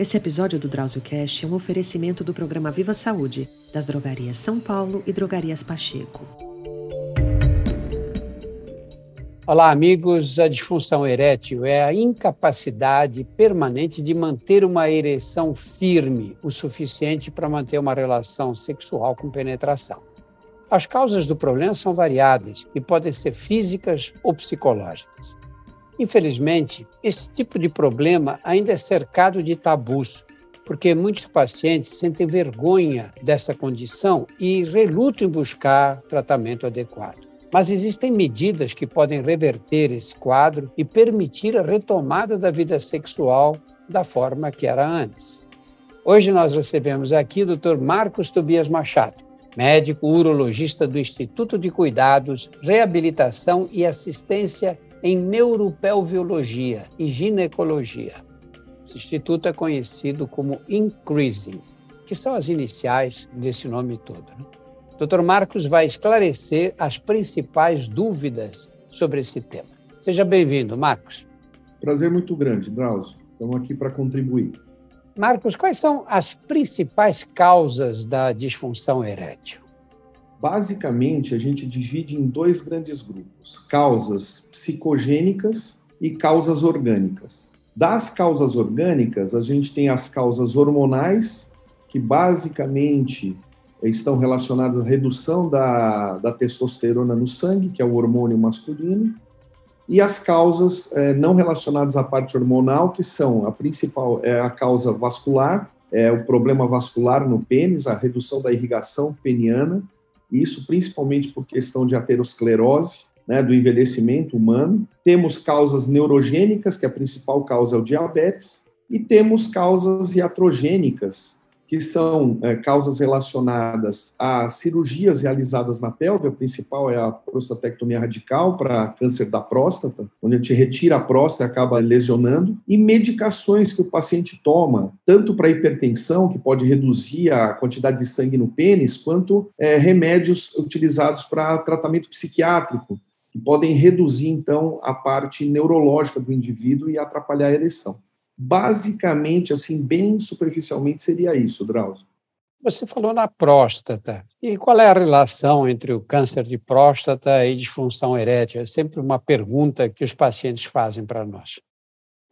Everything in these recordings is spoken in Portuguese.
Esse episódio do DrauzioCast é um oferecimento do programa Viva Saúde, das drogarias São Paulo e drogarias Pacheco. Olá, amigos. A disfunção erétil é a incapacidade permanente de manter uma ereção firme o suficiente para manter uma relação sexual com penetração. As causas do problema são variadas e podem ser físicas ou psicológicas. Infelizmente, esse tipo de problema ainda é cercado de tabus, porque muitos pacientes sentem vergonha dessa condição e relutam em buscar tratamento adequado. Mas existem medidas que podem reverter esse quadro e permitir a retomada da vida sexual da forma que era antes. Hoje nós recebemos aqui o Dr. Marcos Tobias Machado, médico urologista do Instituto de Cuidados, Reabilitação e Assistência em neuropelviologia e ginecologia. Esse instituto é conhecido como Increasing, que são as iniciais desse nome todo. Né? Dr. Marcos vai esclarecer as principais dúvidas sobre esse tema. Seja bem-vindo, Marcos. Prazer muito grande, Drauzio. Estamos aqui para contribuir. Marcos, quais são as principais causas da disfunção erétil? Basicamente, a gente divide em dois grandes grupos: causas psicogênicas e causas orgânicas. Das causas orgânicas, a gente tem as causas hormonais, que basicamente estão relacionadas à redução da, da testosterona no sangue, que é o hormônio masculino, e as causas é, não relacionadas à parte hormonal, que são a principal é a causa vascular, é o problema vascular no pênis, a redução da irrigação peniana, isso principalmente por questão de aterosclerose, né, do envelhecimento humano. Temos causas neurogênicas, que a principal causa é o diabetes, e temos causas iatrogênicas, que são é, causas relacionadas a cirurgias realizadas na pelve. A principal é a prostatectomia radical para câncer da próstata, onde a gente retira a próstata e acaba lesionando, e medicações que o paciente toma, tanto para hipertensão, que pode reduzir a quantidade de sangue no pênis, quanto é, remédios utilizados para tratamento psiquiátrico, que podem reduzir, então, a parte neurológica do indivíduo e atrapalhar a ereção. Basicamente, assim, bem superficialmente, seria isso, Drauzio. Você falou na próstata. E qual é a relação entre o câncer de próstata e disfunção erétil? É sempre uma pergunta que os pacientes fazem para nós.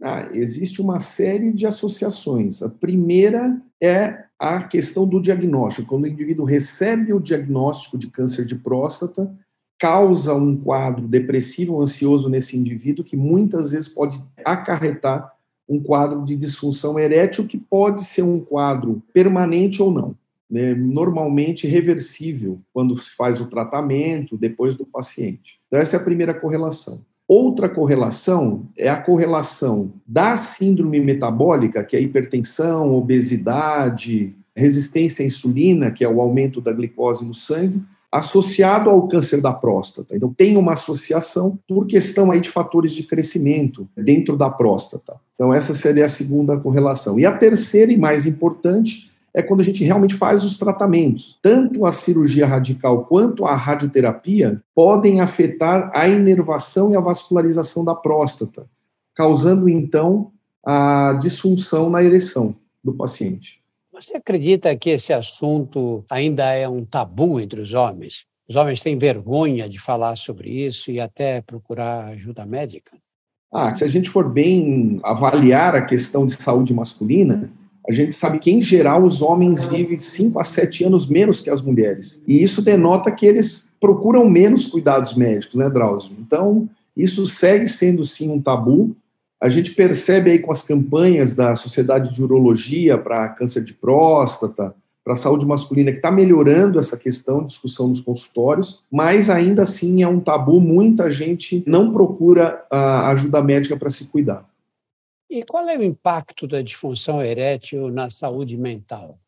Ah, existe uma série de associações. A primeira é a questão do diagnóstico. Quando o indivíduo recebe o diagnóstico de câncer de próstata, causa um quadro depressivo, ansioso nesse indivíduo, que muitas vezes pode acarretar um quadro de disfunção erétil que pode ser um quadro permanente ou não. Né? Normalmente reversível quando se faz o tratamento depois do paciente. Então, essa é a primeira correlação. Outra correlação é a correlação da síndrome metabólica, que é hipertensão, obesidade, resistência à insulina, que é o aumento da glicose no sangue, associado ao câncer da próstata. Então, tem uma associação por questão aí de fatores de crescimento dentro da próstata. Então, essa seria a segunda correlação. E a terceira e mais importante é quando a gente realmente faz os tratamentos. Tanto a cirurgia radical quanto a radioterapia podem afetar a inervação e a vascularização da próstata, causando então a disfunção na ereção do paciente. Você acredita que esse assunto ainda é um tabu entre os homens? Os homens têm vergonha de falar sobre isso e até procurar ajuda médica? Ah, se a gente for bem avaliar a questão de saúde masculina, a gente sabe que, em geral, os homens vivem 5 a 7 anos menos que as mulheres. E isso denota que eles procuram menos cuidados médicos, né, Drauzio? Então, isso segue sendo, sim, um tabu. A gente percebe aí com as campanhas da Sociedade de Urologia para câncer de próstata, para a saúde masculina, que está melhorando essa questão, discussão nos consultórios, mas ainda assim é um tabu, muita gente não procura a ajuda médica para se cuidar. E qual é o impacto da disfunção erétil na saúde mental?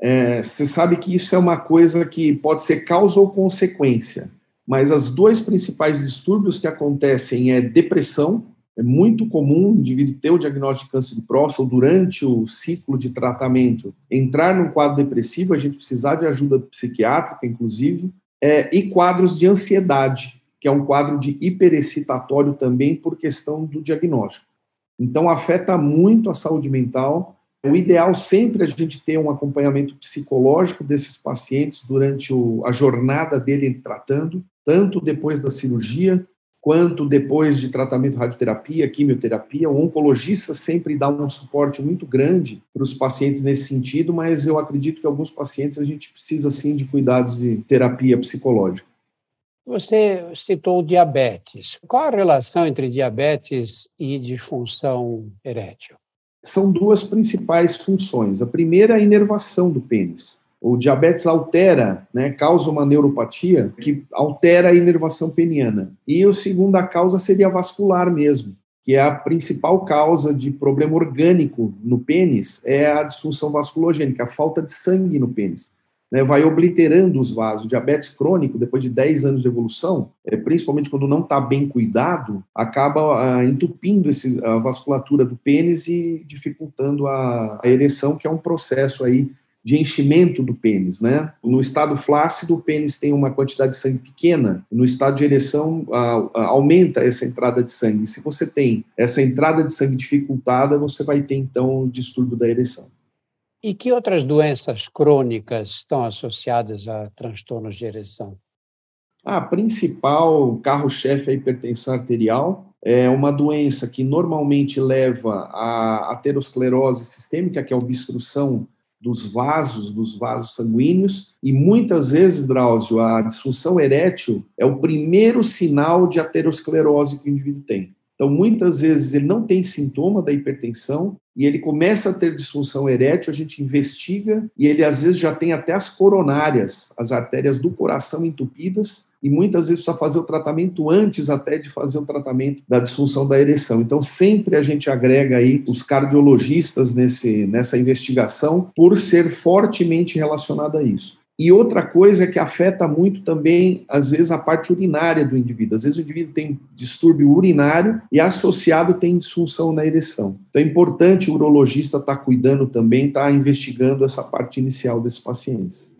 É, você sabe que isso é uma coisa que pode ser causa ou consequência, mas os dois principais distúrbios que acontecem é depressão, é muito comum o indivíduo ter o diagnóstico de câncer de próstata ou durante o ciclo de tratamento entrar num quadro depressivo, a gente precisar de ajuda psiquiátrica, inclusive, é, e quadros de ansiedade, que é um quadro de hiperexcitatório também por questão do diagnóstico. Então, afeta muito a saúde mental, O ideal sempre é a gente ter um acompanhamento psicológico desses pacientes durante o, a jornada dele tratando, tanto depois da cirurgia, quanto depois de tratamento radioterapia, quimioterapia. O oncologista sempre dá um suporte muito grande para os pacientes nesse sentido, mas eu acredito que alguns pacientes a gente precisa sim de cuidados de terapia psicológica. Você citou diabetes. Qual a relação entre diabetes e disfunção erétil? São duas principais funções. A primeira é a inervação do pênis. O diabetes altera, né, causa uma neuropatia que altera a inervação peniana. E a segunda causa seria vascular mesmo, que é a principal causa de problema orgânico no pênis, é a disfunção vasculogênica, a falta de sangue no pênis. Né, vai obliterando os vasos. Diabetes crônico, depois de 10 anos de evolução, é, principalmente quando não está bem cuidado, acaba ah, entupindo esse, a vasculatura do pênis e dificultando a, a ereção, que é um processo aí de enchimento do pênis, né? No estado flácido, o pênis tem uma quantidade de sangue pequena, no estado de ereção, a, a, aumenta essa entrada de sangue. Se você tem essa entrada de sangue dificultada, você vai ter, então, o distúrbio da ereção. E que outras doenças crônicas estão associadas a transtornos de ereção? A principal carro-chefe é a hipertensão arterial, é uma doença que normalmente leva à aterosclerose sistêmica, que é a obstrução dos vasos, dos vasos sanguíneos, e muitas vezes, Drauzio, a disfunção erétil é o primeiro sinal de aterosclerose que o indivíduo tem. Então, muitas vezes ele não tem sintoma da hipertensão e ele começa a ter disfunção erétil, a gente investiga e ele às vezes já tem até as coronárias, as artérias do coração entupidas e muitas vezes precisa fazer o tratamento antes até de fazer o tratamento da disfunção da ereção. Então, sempre a gente agrega aí os cardiologistas nesse, nessa investigação por ser fortemente relacionado a isso. E outra coisa é que afeta muito também, às vezes, a parte urinária do indivíduo. Às vezes o indivíduo tem distúrbio urinário e associado tem disfunção na ereção. Então é importante o urologista estar tá cuidando também, estar tá investigando essa parte inicial desses pacientes.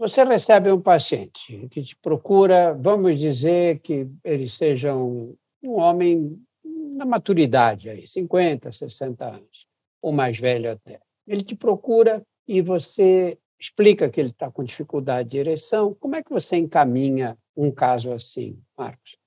Você recebe um paciente que te procura, vamos dizer que ele seja um, um homem na maturidade, aí, 50, 60 anos, ou mais velho até. Ele te procura e você explica que ele está com dificuldade de ereção. Como é que você encaminha um caso assim, Marcos?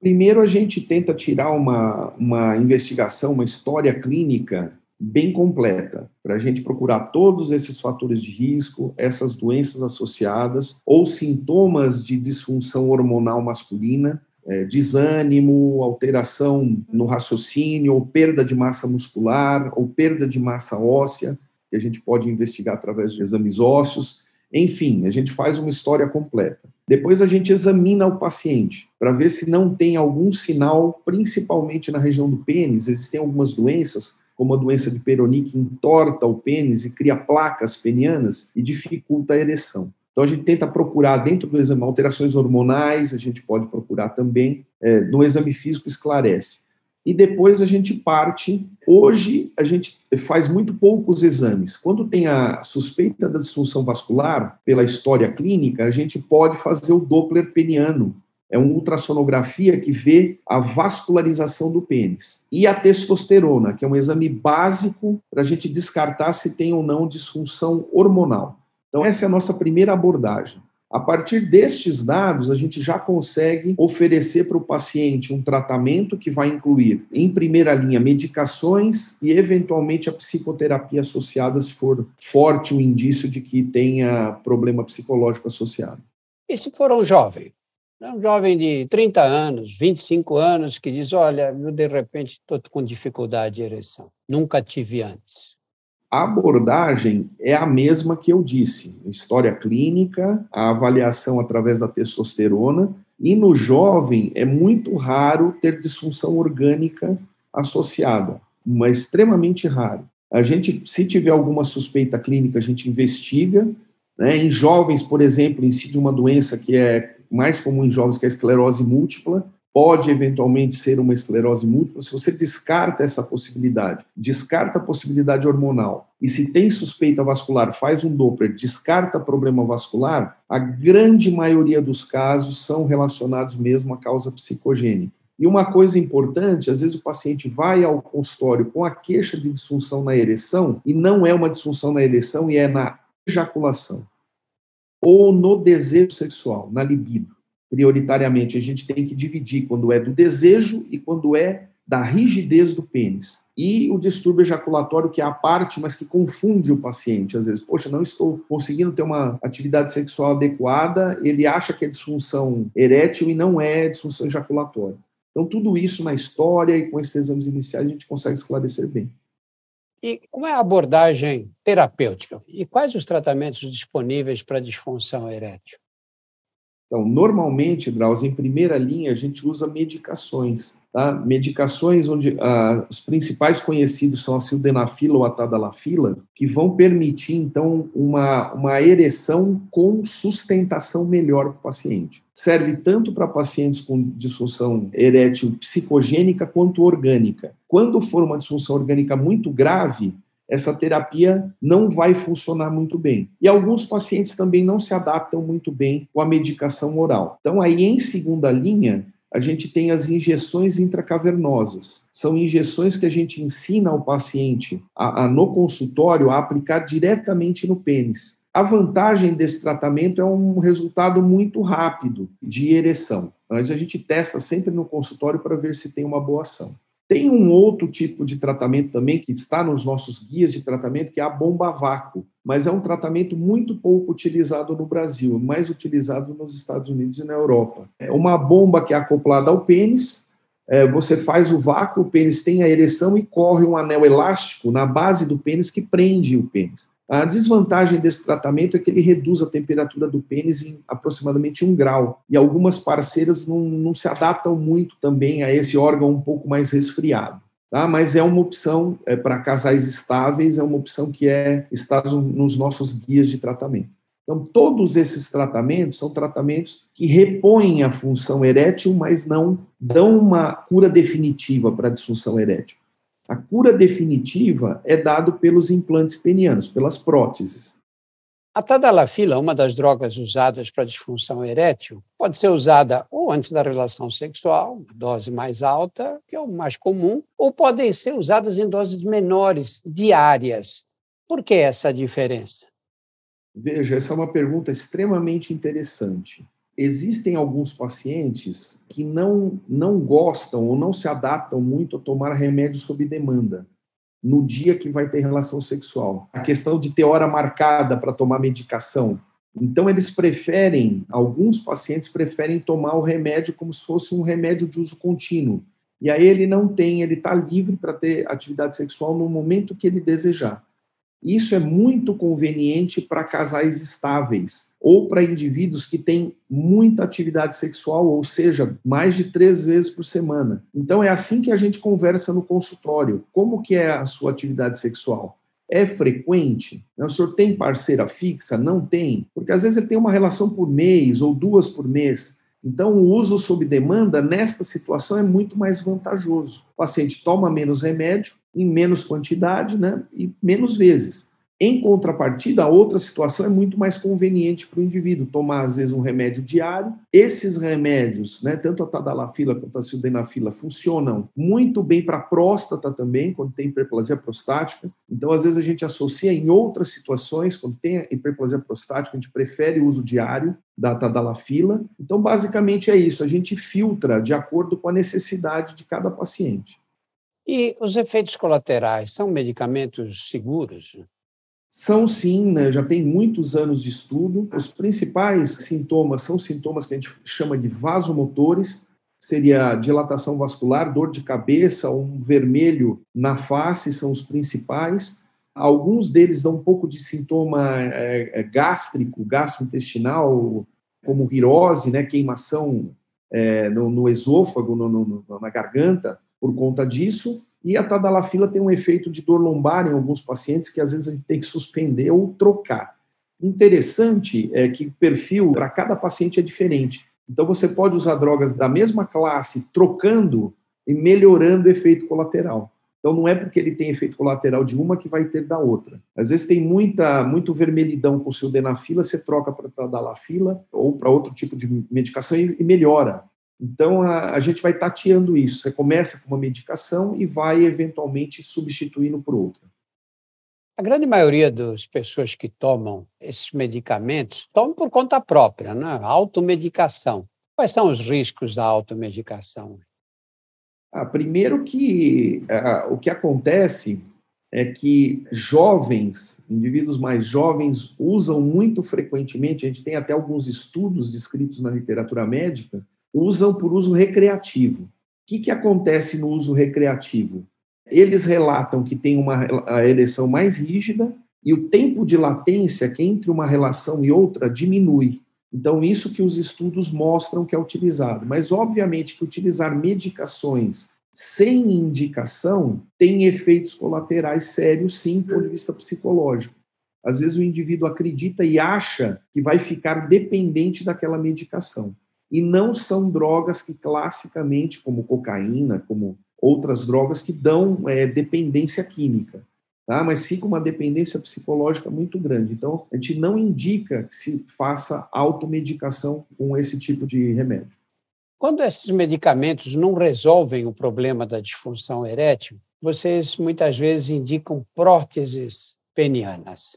Primeiro, a gente tenta tirar uma, uma investigação, uma história clínica bem completa, para a gente procurar todos esses fatores de risco, essas doenças associadas ou sintomas de disfunção hormonal masculina, é, desânimo, alteração no raciocínio, ou perda de massa muscular, ou perda de massa óssea, que a gente pode investigar através de exames ósseos. Enfim, a gente faz uma história completa. Depois a gente examina o paciente para ver se não tem algum sinal, principalmente na região do pênis. Existem algumas doenças como a doença de Peyronie, que entorta o pênis e cria placas penianas e dificulta a ereção. Então, a gente tenta procurar dentro do exame alterações hormonais, a gente pode procurar também, é, no exame físico esclarece. E depois a gente parte. Hoje, a gente faz muito poucos exames. Quando tem a suspeita da disfunção vascular, pela história clínica, a gente pode fazer o Doppler peniano, é uma ultrassonografia que vê a vascularização do pênis. E a testosterona, que é um exame básico para a gente descartar se tem ou não disfunção hormonal. Então, essa é a nossa primeira abordagem. A partir destes dados, a gente já consegue oferecer para o paciente um tratamento que vai incluir, em primeira linha, medicações e, eventualmente, a psicoterapia associada, se for forte o indício de que tenha problema psicológico associado. E se for um jovem? É um jovem de 30 anos, 25 anos, que diz: Olha, eu de repente estou com dificuldade de ereção, nunca tive antes. A abordagem é a mesma que eu disse: história clínica, a avaliação através da testosterona, e no jovem é muito raro ter disfunção orgânica associada, mas extremamente raro. A gente, se tiver alguma suspeita clínica, a gente investiga. Né? Em jovens, por exemplo, incide uma doença que é mais comum em jovens, que é a esclerose múltipla, pode eventualmente ser uma esclerose múltipla. Se você descarta essa possibilidade, descarta a possibilidade hormonal, e se tem suspeita vascular, faz um Doppler, descarta problema vascular, a grande maioria dos casos são relacionados mesmo à causa psicogênica. E uma coisa importante, às vezes o paciente vai ao consultório com a queixa de disfunção na ereção e não é uma disfunção na ereção e é na ejaculação ou no desejo sexual, na libido. Prioritariamente, a gente tem que dividir quando é do desejo e quando é da rigidez do pênis. E o distúrbio ejaculatório, que é a parte, mas que confunde o paciente. Às vezes, poxa, não estou conseguindo ter uma atividade sexual adequada, ele acha que é disfunção erétil e não é disfunção ejaculatória. Então, tudo isso na história e com esses exames iniciais a gente consegue esclarecer bem. E como é a abordagem terapêutica? E quais os tratamentos disponíveis para disfunção erétil? Então, normalmente, Drauzio, em primeira linha, a gente usa medicações. Tá? Medicações onde ah, os principais conhecidos são a sildenafila ou a tadalafila, que vão permitir, então, uma, uma ereção com sustentação melhor para o paciente. Serve tanto para pacientes com disfunção erétil psicogênica quanto orgânica. Quando for uma disfunção orgânica muito grave, essa terapia não vai funcionar muito bem. E alguns pacientes também não se adaptam muito bem com a medicação oral. Então, aí, em segunda linha, a gente tem as injeções intracavernosas. São injeções que a gente ensina ao paciente a, a, no consultório a aplicar diretamente no pênis. A vantagem desse tratamento é um resultado muito rápido de ereção. Mas a gente testa sempre no consultório para ver se tem uma boa ação. Tem um outro tipo de tratamento também que está nos nossos guias de tratamento, que é a bomba vácuo, mas é um tratamento muito pouco utilizado no Brasil, mais utilizado nos Estados Unidos e na Europa. É uma bomba que é acoplada ao pênis, é, você faz o vácuo, o pênis tem a ereção e corre um anel elástico na base do pênis que prende o pênis. A desvantagem desse tratamento é que ele reduz a temperatura do pênis em aproximadamente um grau. E algumas parceiras não, não se adaptam muito também a esse órgão um pouco mais resfriado. Tá? Mas é uma opção é, para casais estáveis, é uma opção que é, está nos nossos guias de tratamento. Então, todos esses tratamentos são tratamentos que repõem a função erétil, mas não dão uma cura definitiva para a disfunção erétil. A cura definitiva é dado pelos implantes penianos, pelas próteses. A tadalafila, uma das drogas usadas para disfunção erétil, pode ser usada ou antes da relação sexual, uma dose mais alta, que é o mais comum, ou podem ser usadas em doses menores, diárias. Por que essa diferença? Veja, essa é uma pergunta extremamente interessante existem alguns pacientes que não, não gostam ou não se adaptam muito a tomar remédios sob demanda no dia que vai ter relação sexual. A questão de ter hora marcada para tomar medicação. Então, eles preferem, alguns pacientes preferem tomar o remédio como se fosse um remédio de uso contínuo. E aí ele não tem, ele está livre para ter atividade sexual no momento que ele desejar. Isso é muito conveniente para casais estáveis ou para indivíduos que têm muita atividade sexual, ou seja, mais de três vezes por semana. Então é assim que a gente conversa no consultório. Como que é a sua atividade sexual? É frequente? O senhor tem parceira fixa? Não tem? Porque às vezes ele tem uma relação por mês ou duas por mês. Então, o uso sob demanda, nesta situação, é muito mais vantajoso. O paciente toma menos remédio, em menos quantidade né, e menos vezes. Em contrapartida, a outra situação é muito mais conveniente para o indivíduo tomar, às vezes, um remédio diário. Esses remédios, né, tanto a tadalafila quanto a sildenafila, funcionam muito bem para a próstata também, quando tem hiperplasia prostática. Então, às vezes, a gente associa em outras situações, quando tem hiperplasia prostática, a gente prefere o uso diário da tadalafila. Então, basicamente é isso, a gente filtra de acordo com a necessidade de cada paciente. E os efeitos colaterais são medicamentos seguros? São sim, né? já tem muitos anos de estudo. Os principais sintomas são sintomas que a gente chama de vasomotores, seria dilatação vascular, dor de cabeça, um vermelho na face são os principais. Alguns deles dão um pouco de sintoma é, é, gástrico, gastrointestinal, como virose, né, queimação é, no, no, esôfago, no, no, na garganta, por conta disso. E a tadalafila tem um efeito de dor lombar em alguns pacientes que às vezes a gente tem que suspender ou trocar. Interessante é que o perfil para cada paciente é diferente. Então você pode usar drogas da mesma classe trocando e melhorando o efeito colateral. Então não é porque ele tem efeito colateral de uma que vai ter da outra. Às vezes tem muita muito vermelhidão com o sildenafila, você troca para tadalafila ou para outro tipo de medicação e, e melhora. Então, a, a, gente vai tateando isso. Você começa com uma medicação e vai, eventualmente, substituindo por outra. A grande maioria das pessoas que tomam esses medicamentos tomam por conta própria, né? automedicação. Quais são os riscos da automedicação? Ah, primeiro que ah, o que acontece é que jovens, indivíduos mais jovens, usam muito frequentemente, a gente tem até alguns estudos descritos na literatura médica, usam por uso recreativo. O que, que acontece no uso recreativo? Eles relatam que tem uma ereção mais rígida e o tempo de latência que entre uma relação e outra diminui. Então, isso que os estudos mostram que é utilizado. Mas, obviamente, que utilizar medicações sem indicação tem efeitos colaterais sérios, sim, do ponto de vista psicológico. Às vezes, o indivíduo acredita e acha que vai ficar dependente daquela medicação e não são drogas que classicamente, como cocaína, como outras drogas, que dão é, dependência química. Tá? Mas fica uma dependência psicológica muito grande. Então, a gente não indica que se faça automedicação com esse tipo de remédio. Quando esses medicamentos não resolvem o problema da disfunção erétil, vocês muitas vezes indicam próteses penianas.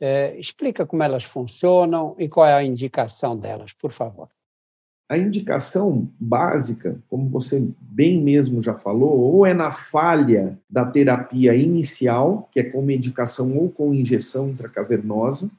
É, explica como elas funcionam e qual é a indicação delas, por favor. A indicação básica, como você bem mesmo já falou, ou é na falha da terapia inicial, que é com medicação ou com injeção intracavernosa.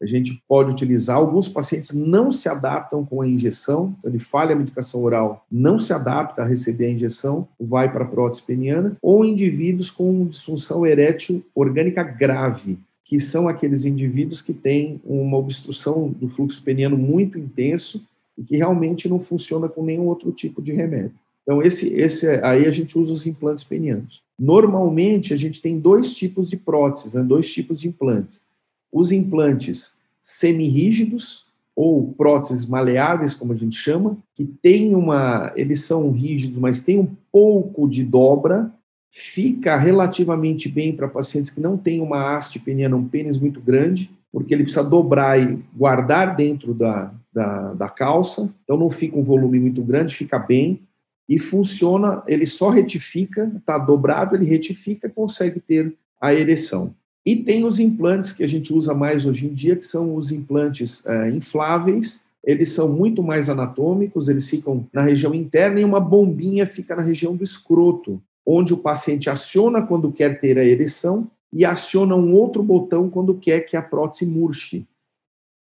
A gente pode utilizar. Alguns pacientes não se adaptam com a injeção, então ele falha a medicação oral, não se adapta a receber a injeção, vai para a prótese peniana, ou indivíduos com disfunção erétil orgânica grave, que são aqueles indivíduos que têm uma obstrução do fluxo peniano muito intenso e que realmente não funciona com nenhum outro tipo de remédio. Então, esse, esse, aí a gente usa os implantes penianos. Normalmente, a gente tem dois tipos de próteses, né? dois tipos de implantes. Os implantes semirrígidos, ou próteses maleáveis, como a gente chama, que tem uma. Eles são rígidos, mas tem um pouco de dobra, fica relativamente bem para pacientes que não têm uma haste peniana, um pênis muito grande, porque ele precisa dobrar e guardar dentro da, da, da calça, então não fica um volume muito grande, fica bem. E funciona, ele só retifica, está dobrado, ele retifica, consegue ter a ereção. E tem os implantes que a gente usa mais hoje em dia, que são os implantes é, infláveis, eles são muito mais anatômicos, eles ficam na região interna e uma bombinha fica na região do escroto, onde o paciente aciona quando quer ter a ereção e aciona um outro botão quando quer que a prótese murche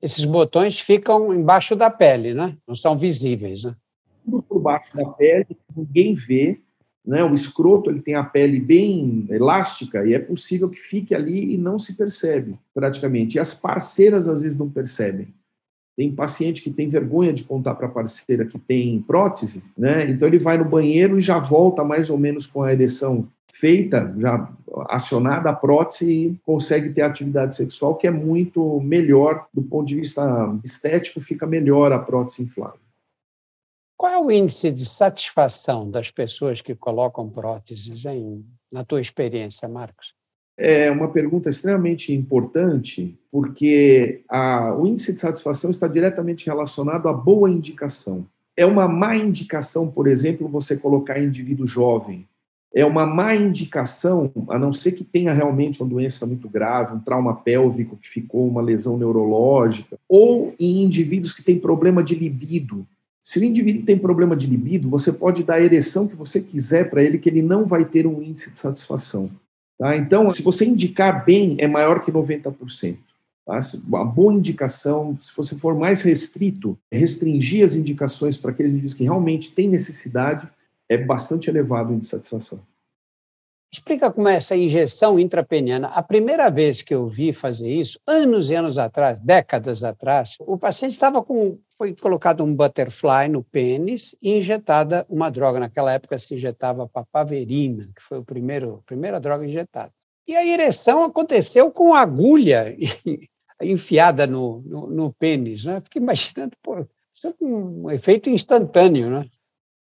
esses botões ficam embaixo da pele, né? não são visíveis. Né? Tudo por baixo da pele, ninguém vê. Né? O escroto ele tem a pele bem elástica e é possível que fique ali e não se percebe, praticamente. E as parceiras às vezes não percebem. Tem paciente que tem vergonha de contar para a parceira que tem prótese, né? Então ele vai no banheiro e já volta mais ou menos com a ereção feita, já acionada a prótese e consegue ter atividade sexual que é muito melhor do ponto de vista estético, fica melhor a prótese inflável. Qual é o índice de satisfação das pessoas que colocam próteses em, na tua experiência, Marcos? É uma pergunta extremamente importante, porque a, o índice de satisfação está diretamente relacionado à boa indicação. É uma má indicação, por exemplo, você colocar indivíduo jovem é uma má indicação, a não ser que tenha realmente uma doença muito grave, um trauma pélvico que ficou, uma lesão neurológica, ou em indivíduos que têm problema de libido. Se o indivíduo tem problema de libido, você pode dar a ereção que você quiser para ele, que ele não vai ter um índice de satisfação. Tá? Então, se você indicar bem, é maior que 90%. Tá? A boa indicação, se você for mais restrito, restringir as indicações para aqueles indivíduos que realmente têm necessidade, é bastante elevado de satisfação. Explica como é essa injeção intrapeniana. A primeira vez que eu vi fazer isso, anos e anos atrás, décadas atrás, o paciente estava com. Foi colocado um butterfly no pênis e injetada uma droga. Naquela época se injetava papaverina, que foi o primeiro, a primeira droga injetada. E a ereção aconteceu com agulha enfiada no, no, no pênis. Né? Fiquei imaginando, pô, isso é um efeito instantâneo, né?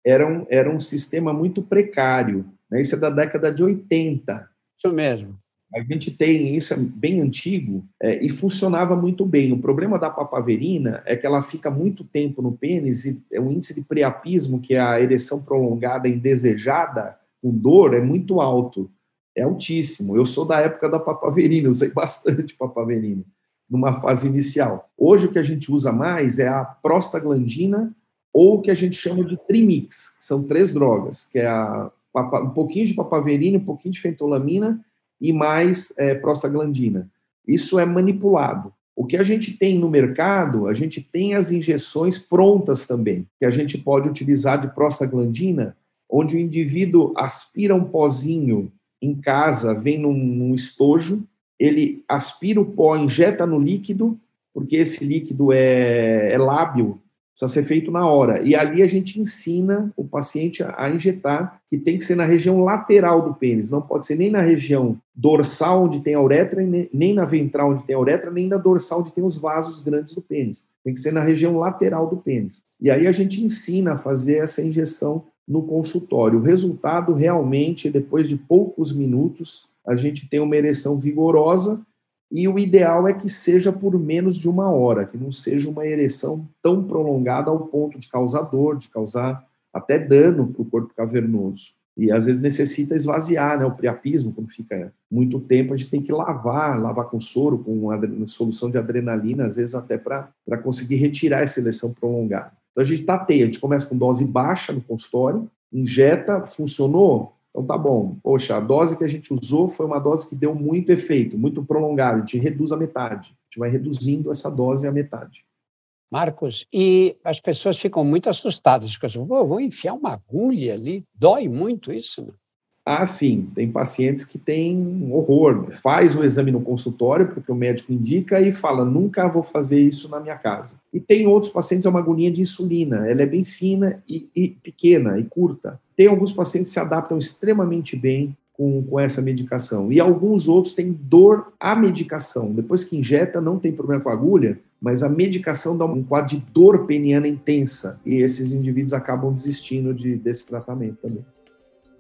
Era um, era um sistema muito precário. Né? Isso é da década de 80. Isso mesmo. A gente tem isso é bem antigo é, e funcionava muito bem. O problema da papaverina é que ela fica muito tempo no pênis e é o índice de priapismo, que é a ereção prolongada indesejada, com dor, é muito alto. É altíssimo. Eu sou da época da papaverina, usei bastante papaverina numa fase inicial. Hoje o que a gente usa mais é a prostaglandina ou o que a gente chama de trimix. São três drogas, que é a, um pouquinho de papaverina, um pouquinho de fentolamina e mais é, prostaglandina. Isso é manipulado. O que a gente tem no mercado, a gente tem as injeções prontas também, que a gente pode utilizar de prostaglandina, onde o indivíduo aspira um pozinho em casa, vem num, num estojo, ele aspira o pó, injeta no líquido, porque esse líquido é, é lábil, Precisa ser feito na hora. E ali a gente ensina o paciente a injetar, que tem que ser na região lateral do pênis. Não pode ser nem na região dorsal, onde tem a uretra, nem na ventral, onde tem a uretra, nem na dorsal, onde tem os vasos grandes do pênis. Tem que ser na região lateral do pênis. E aí a gente ensina a fazer essa injeção no consultório. O resultado realmente, depois de poucos minutos, a gente tem uma ereção vigorosa e o ideal é que seja por menos de uma hora, que não seja uma ereção tão prolongada ao ponto de causar dor, de causar até dano para o corpo cavernoso. E às vezes necessita esvaziar né, o priapismo, quando fica muito tempo, a gente tem que lavar, lavar com soro, com solução de adrenalina, às vezes até para conseguir retirar essa ereção prolongada. Então a gente tateia, a gente começa com dose baixa no consultório, injeta, funcionou, então tá bom. Poxa, a dose que a gente usou foi uma dose que deu muito efeito, muito prolongado. A gente reduz a metade. A gente vai reduzindo essa dose à metade. Marcos, e as pessoas ficam muito assustadas. Ficam assim, vou, vou enfiar uma agulha ali. Dói muito isso? Né? Ah, sim. Tem pacientes que têm horror. Faz o exame no consultório, porque o médico indica, e fala: nunca vou fazer isso na minha casa. E tem outros pacientes, é uma agulhinha de insulina. Ela é bem fina e, e pequena e curta. Tem alguns pacientes que se adaptam extremamente bem com, com, essa medicação. E alguns outros têm dor à medicação. Depois que injeta, não tem problema com a agulha, mas a medicação dá um quadro de dor peniana intensa. E esses indivíduos acabam desistindo de, desse tratamento também.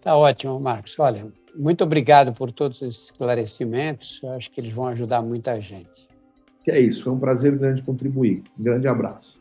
Tá ótimo, Marcos. Olha, muito obrigado por todos esses esclarecimentos. Eu acho que eles vão ajudar muita gente. Que é isso, foi um prazer grande contribuir. Um grande abraço.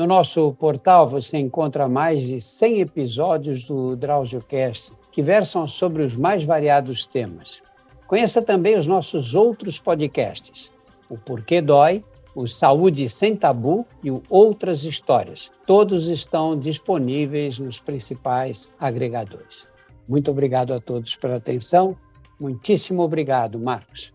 No nosso portal você encontra mais de 100 episódios do DrauzioCast que versam sobre os mais variados temas. Conheça também os nossos outros podcasts: O Porquê Dói, o Saúde Sem Tabu e o Outras Histórias. Todos estão disponíveis nos principais agregadores. Muito obrigado a todos pela atenção. Muitíssimo obrigado, Marcos.